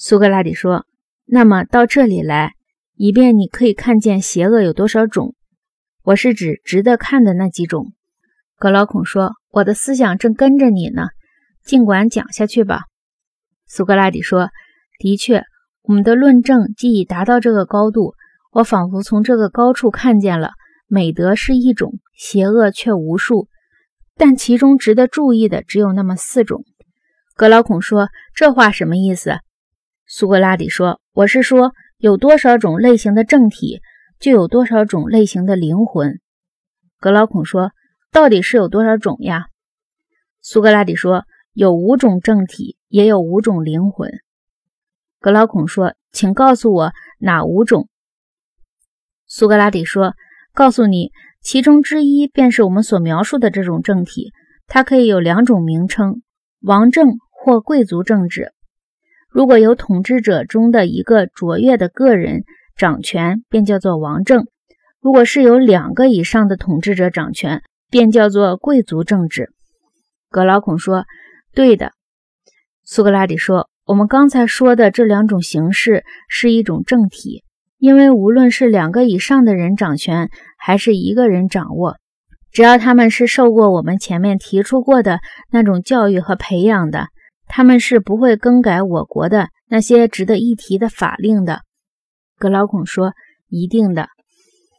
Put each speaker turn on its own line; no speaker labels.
苏格拉底说：“那么到这里来，以便你可以看见邪恶有多少种。我是指值得看的那几种。”格劳孔说：“我的思想正跟着你呢，尽管讲下去吧。”苏格拉底说：“的确，我们的论证既已达到这个高度，我仿佛从这个高处看见了美德是一种，邪恶却无数，但其中值得注意的只有那么四种。”格劳孔说：“这话什么意思？”苏格拉底说：“我是说，有多少种类型的正体，就有多少种类型的灵魂。”格劳孔说：“到底是有多少种呀？”苏格拉底说：“有五种正体，也有五种灵魂。”格劳孔说：“请告诉我哪五种？”苏格拉底说：“告诉你，其中之一便是我们所描述的这种政体，它可以有两种名称：王政或贵族政治。”如果有统治者中的一个卓越的个人掌权，便叫做王政；如果是有两个以上的统治者掌权，便叫做贵族政治。格劳孔说：“对的。”苏格拉底说：“我们刚才说的这两种形式是一种政体，因为无论是两个以上的人掌权，还是一个人掌握，只要他们是受过我们前面提出过的那种教育和培养的。”他们是不会更改我国的那些值得一提的法令的，格劳孔说：“一定的。”